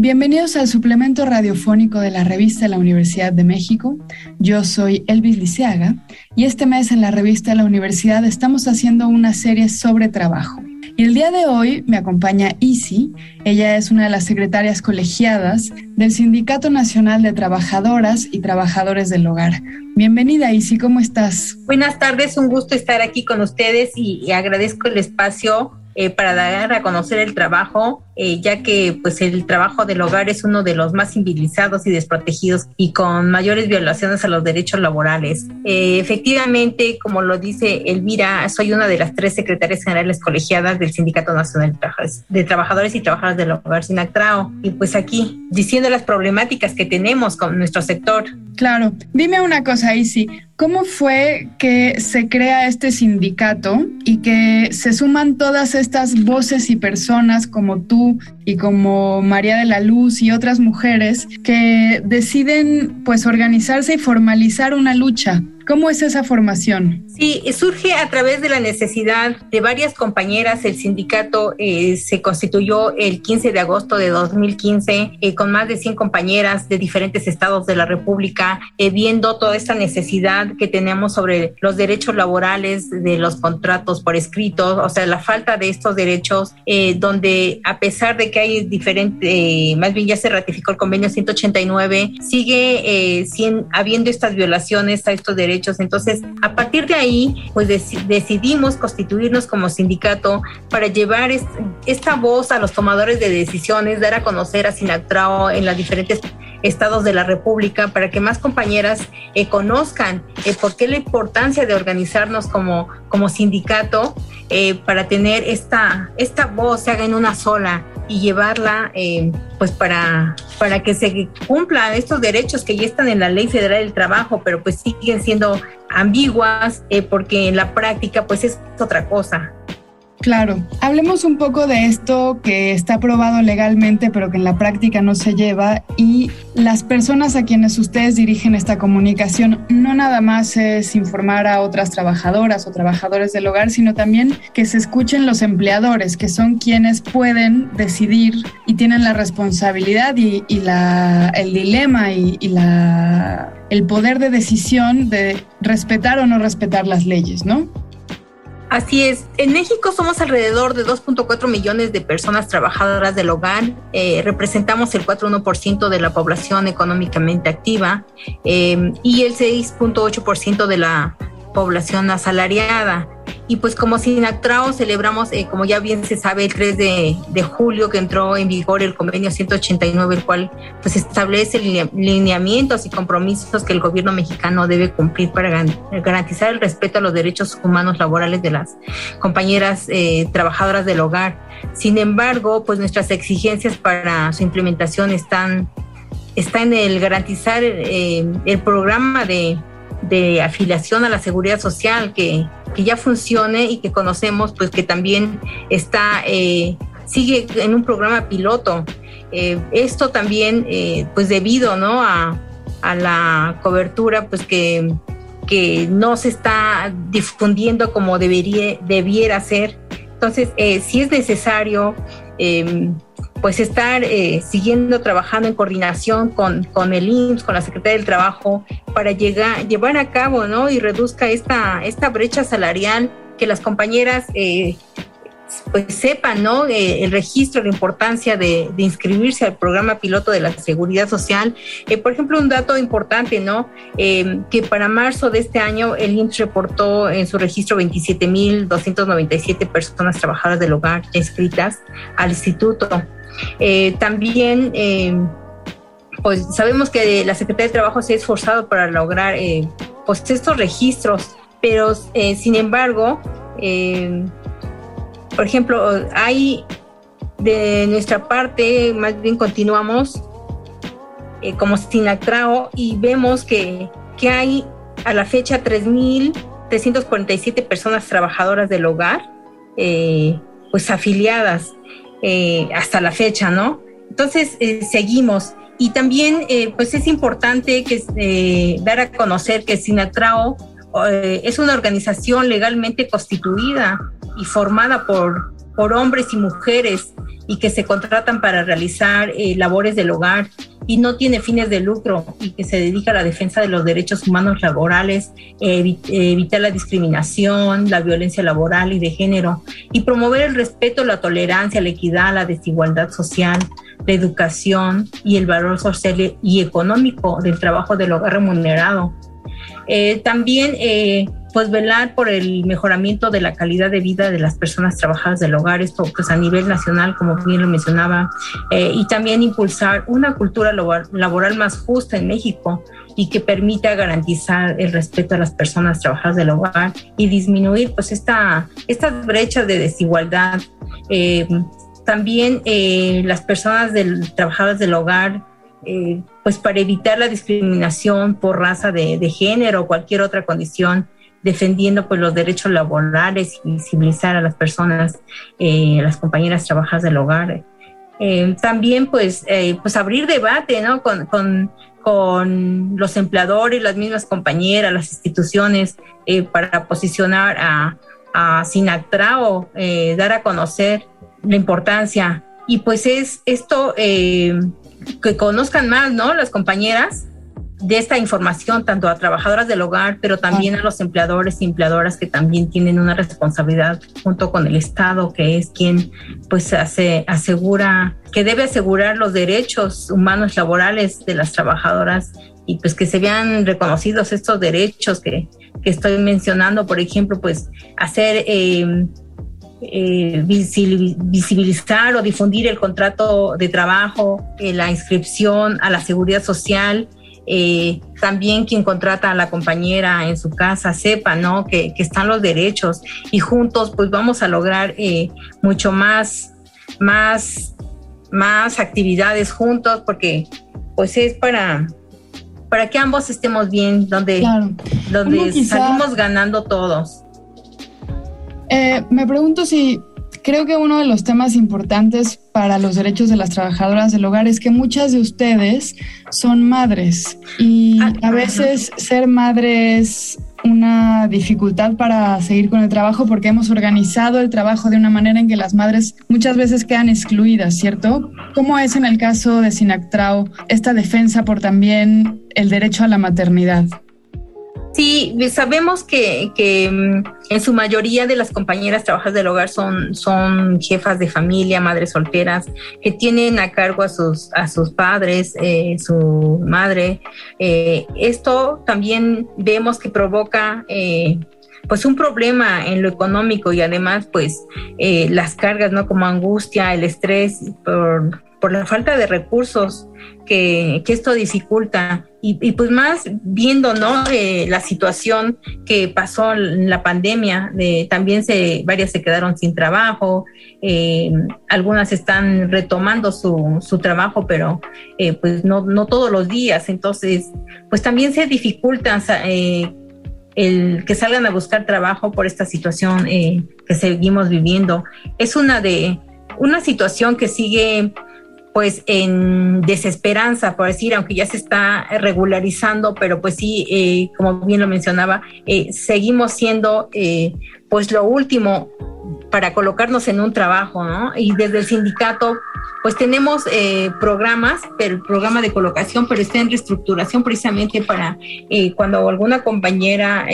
Bienvenidos al suplemento radiofónico de la revista de la Universidad de México. Yo soy Elvis Liceaga y este mes en la revista de la universidad estamos haciendo una serie sobre trabajo. Y el día de hoy me acompaña Isi. Ella es una de las secretarias colegiadas del Sindicato Nacional de Trabajadoras y Trabajadores del Hogar. Bienvenida, Isi, ¿cómo estás? Buenas tardes, un gusto estar aquí con ustedes y, agradezco el espacio eh, para dar a conocer el trabajo eh, ya que pues el trabajo del hogar es uno de los más civilizados y desprotegidos y con mayores violaciones a los derechos laborales. Eh, efectivamente, como lo dice Elvira, soy una de las tres secretarias generales colegiadas del Sindicato Nacional de Trabajadores y Trabajadoras del Hogar Sinactrao y pues aquí diciendo las problemáticas que tenemos con nuestro sector. Claro, dime una cosa, Isi, ¿cómo fue que se crea este sindicato y que se suman todas estas voces y personas como tú y como María de la Luz y otras mujeres que deciden pues organizarse y formalizar una lucha ¿Cómo es esa formación? Sí, surge a través de la necesidad de varias compañeras. El sindicato eh, se constituyó el 15 de agosto de 2015 eh, con más de 100 compañeras de diferentes estados de la República, eh, viendo toda esta necesidad que tenemos sobre los derechos laborales, de los contratos por escrito, o sea, la falta de estos derechos, donde a pesar de que hay diferente, más bien ya se ratificó el convenio 189, sigue habiendo estas violaciones a estos derechos entonces, a partir de ahí, pues decidimos constituirnos como sindicato para llevar esta voz a los tomadores de decisiones, dar a conocer a Sinactrao en los diferentes estados de la República para que más compañeras eh, conozcan eh, por qué la importancia de organizarnos como, como sindicato eh, para tener esta, esta voz se haga en una sola y llevarla eh, pues para, para que se cumplan estos derechos que ya están en la ley federal del trabajo, pero pues siguen siendo ambiguas eh, porque en la práctica pues es otra cosa. Claro, hablemos un poco de esto que está aprobado legalmente pero que en la práctica no se lleva y las personas a quienes ustedes dirigen esta comunicación no nada más es informar a otras trabajadoras o trabajadores del hogar, sino también que se escuchen los empleadores, que son quienes pueden decidir y tienen la responsabilidad y, la, el dilema y, y la, el poder de decisión de respetar o no respetar las leyes, ¿no? Así es. En México somos alrededor de 2.4 millones de personas trabajadoras del hogar. Eh, representamos el 4.1% de la población económicamente activa eh, y el 6.8% de la población asalariada. Y pues como Sinactrao celebramos, eh, como ya bien se sabe, el 3 de, julio que entró en vigor el convenio 189, el cual pues establece lineamientos y compromisos que el gobierno mexicano debe cumplir para garantizar el respeto a los derechos humanos laborales de las compañeras eh, trabajadoras del hogar. Sin embargo, pues nuestras exigencias para su implementación están, están en el garantizar eh, el programa de de afiliación a la seguridad social que, ya funcione y que conocemos, pues que también está, eh, sigue en un programa piloto. Eh, esto también, eh, pues debido, ¿no? A, la cobertura, pues que, que no se está difundiendo como debería, debiera ser. Entonces, si es necesario pues estar eh, siguiendo trabajando en coordinación con, con, el IMSS, con la Secretaría del Trabajo, para llegar, llevar a cabo ¿no? y reduzca esta, esta brecha salarial que las compañeras eh, pues sepan ¿no? Eh, el registro, la importancia de, inscribirse al programa piloto de la seguridad social. por ejemplo, un dato importante, ¿no? que para marzo de este año el IMSS reportó en su registro 27.297 personas trabajadoras del hogar inscritas al instituto. Eh, también, eh, pues sabemos que la Secretaría de Trabajo se ha esforzado para lograr eh, pues estos registros, pero sin embargo, por ejemplo, hay de nuestra parte, más bien continuamos como Sinactrao y vemos que, que hay a la fecha 3.000 347 personas trabajadoras del hogar, eh, pues afiliadas eh, hasta la fecha, ¿no? Entonces, eh, seguimos. Y también, pues es importante que dar a conocer que Sinatrao es una organización legalmente constituida y formada por, por hombres y mujeres y que se contratan para realizar labores del hogar y no tiene fines de lucro y que se dedica a la defensa de los derechos humanos laborales, evitar la discriminación, la violencia laboral y de género y promover el respeto, la tolerancia, la equidad, la desigualdad social, la educación y el valor social y económico del trabajo del hogar remunerado. Eh, también eh, pues velar por el mejoramiento de la calidad de vida de las personas trabajadoras del hogar, esto pues a nivel nacional, como bien lo mencionaba, eh, y también impulsar una cultura laboral más justa en México y que permita garantizar el respeto a las personas trabajadoras del hogar y disminuir pues esta, estas brechas de desigualdad. Eh, también eh, las personas del, trabajadoras del hogar pues para evitar la discriminación por raza de, de género o cualquier otra condición, defendiendo pues los derechos laborales y visibilizar a las personas, eh, las compañeras trabajadoras del hogar. Eh, también pues, eh, pues abrir debate ¿no? con, con, con, los empleadores, las mismas compañeras, las instituciones para posicionar a, a Sinactrao, dar a conocer la importancia. Y pues es esto que conozcan más, ¿no? Las compañeras de esta información tanto a trabajadoras del hogar, pero también a los empleadores y empleadoras que también tienen una responsabilidad junto con el Estado, que es quien pues hace, asegura, que debe asegurar los derechos humanos laborales de las trabajadoras y pues que se vean reconocidos estos derechos que, que estoy mencionando, por ejemplo, pues hacer... Eh, eh, visibilizar o difundir el contrato de trabajo, eh, la inscripción a la seguridad social, eh, también quien contrata a la compañera en su casa sepa, ¿no? Que, están los derechos y juntos pues vamos a lograr eh, mucho más, más, más actividades juntos porque pues es para, para que ambos estemos bien, donde, donde salimos ganando todos. Eh, me pregunto si creo que uno de los temas importantes para los derechos de las trabajadoras del hogar es que muchas de ustedes son madres y ah, a veces ser madre es una dificultad para seguir con el trabajo porque hemos organizado el trabajo de una manera en que las madres muchas veces quedan excluidas, ¿cierto? ¿Cómo es en el caso de Sinactrao esta defensa por también el derecho a la maternidad? Sí, sabemos que, mm, en su mayoría de las compañeras trabajadoras del hogar son, son jefas de familia, madres solteras, que tienen a cargo a sus, a sus padres, eh, su madre. Eh, esto también vemos que provoca eh, pues un problema en lo económico y además pues las cargas, ¿no? Como angustia, el estrés por, por la falta de recursos que, esto dificulta. Y, pues más viendo ¿no? Eh, la situación que pasó en la pandemia, de, también se, varias se quedaron sin trabajo, eh, algunas están retomando su, su trabajo, pero eh, pues no, no todos los días. Entonces, pues también se dificulta el que salgan a buscar trabajo por esta situación que seguimos viviendo. Es una de una situación que sigue pues en desesperanza, por decir, aunque ya se está regularizando, pero pues sí, eh, como bien lo mencionaba, eh, seguimos siendo eh, pues lo último para colocarnos en un trabajo, ¿no? Y desde el sindicato, pues tenemos programas, pero el programa de colocación, pero está en reestructuración precisamente para cuando alguna compañera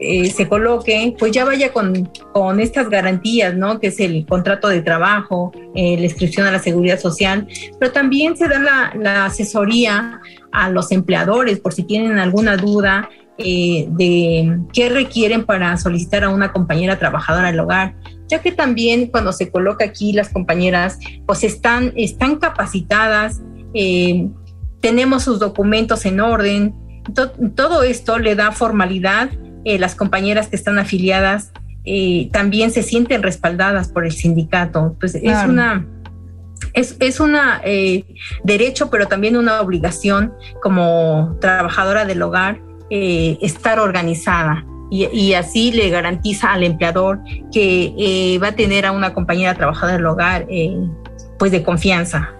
eh, se coloque, pues ya vaya con, con, estas garantías, ¿no? Que es el contrato de trabajo, eh, la inscripción a la seguridad social, pero también se da la, asesoría a los empleadores por si tienen alguna duda eh, de qué requieren para solicitar a una compañera trabajadora del hogar, ya que también cuando se coloca aquí las compañeras, pues están, están capacitadas, tenemos sus documentos en orden, todo esto le da formalidad eh, las compañeras que están afiliadas eh, también se sienten respaldadas por el sindicato. Pues es una es, es una eh, derecho, pero también una obligación como trabajadora del hogar estar organizada. y, así le garantiza al empleador que eh, va a tener a una compañera trabajadora del hogar pues de confianza.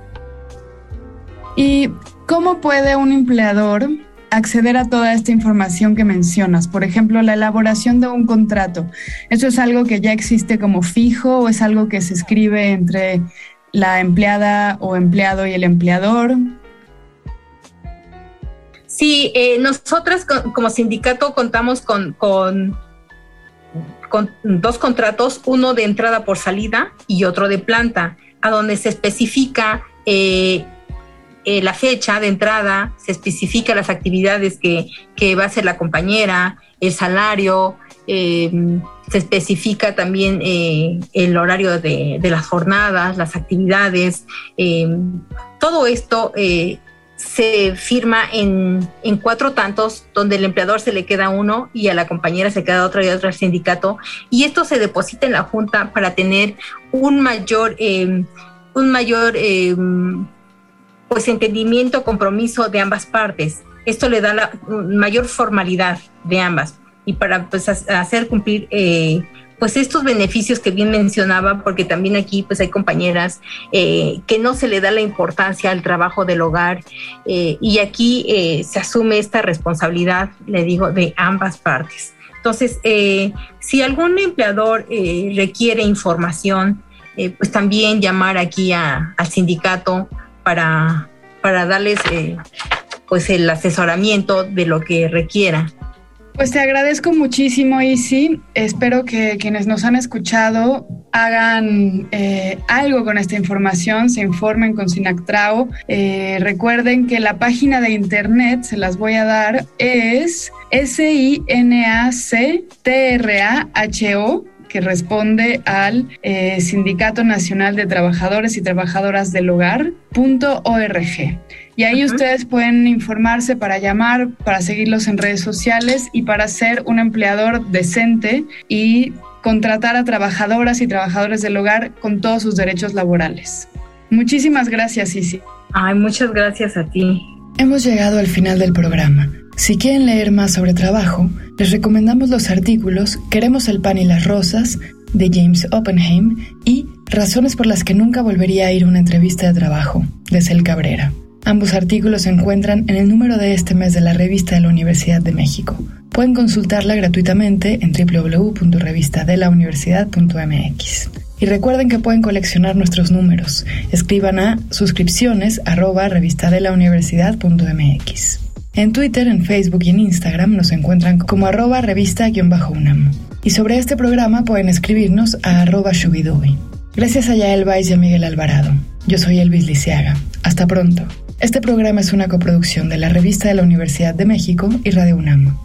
¿Y cómo puede un empleador acceder a toda esta información que mencionas? Por ejemplo, la elaboración de un contrato. ¿Eso es algo que ya existe como fijo o es algo que se escribe entre la empleada o empleado y el empleador? Sí, eh, nosotras como sindicato contamos con, con, dos contratos, uno de entrada por salida y otro de planta, a donde se especifica eh, eh, la fecha de entrada, se especifica las actividades que, va a hacer la compañera, el salario, se especifica también el horario de, de, las jornadas, las actividades. todo esto se firma en, cuatro tantos, donde el empleador se le queda uno y a la compañera se queda otro y otro al sindicato. Y esto se deposita en la Junta para tener un mayor, un mayor pues entendimiento, compromiso de ambas partes. Esto le da la mayor formalidad de ambas y para pues, hacer cumplir eh, pues estos beneficios que bien mencionaba, porque también aquí pues hay compañeras eh, que no se le da la importancia al trabajo del hogar eh, y aquí se asume esta responsabilidad, le digo, de ambas partes. Entonces, si algún empleador requiere información, pues también llamar aquí al sindicato para, para darles pues el asesoramiento de lo que requiera. Pues te agradezco muchísimo, Isi. Espero que quienes nos han escuchado hagan eh, algo con esta información, se informen con Sinactrao. Eh, recuerden que la página de internet, se las voy a dar, es S-I-N-A-C-T-R-A-H-O que responde al eh, Sindicato Nacional de Trabajadores y Trabajadoras del Hogar.org. Y ahí ustedes pueden informarse para llamar, para seguirlos en redes sociales y para ser un empleador decente y contratar a trabajadoras y trabajadores del hogar con todos sus derechos laborales. Muchísimas gracias, Isi. Ay, muchas gracias a ti. Hemos llegado al final del programa. Si quieren leer más sobre trabajo, les recomendamos los artículos Queremos el pan y las rosas de James Oppenheim y Razones por las que nunca volvería a ir a una entrevista de trabajo de Cel Cabrera. Ambos artículos se encuentran en el número de este mes de la revista de la Universidad de México. Pueden consultarla gratuitamente en www.revistadelauniversidad.mx. Y recuerden que pueden coleccionar nuestros números. Escriban a suscripciones. En Twitter, en Facebook y en Instagram nos encuentran como arroba revista-unam. Y sobre este programa pueden escribirnos a arroba shubidubi. Gracias a Yael Weiss y a Miguel Alvarado. Yo soy Elvis Lisiaga. Hasta pronto. Este programa es una coproducción de la Revista de la Universidad de México y Radio UNAM.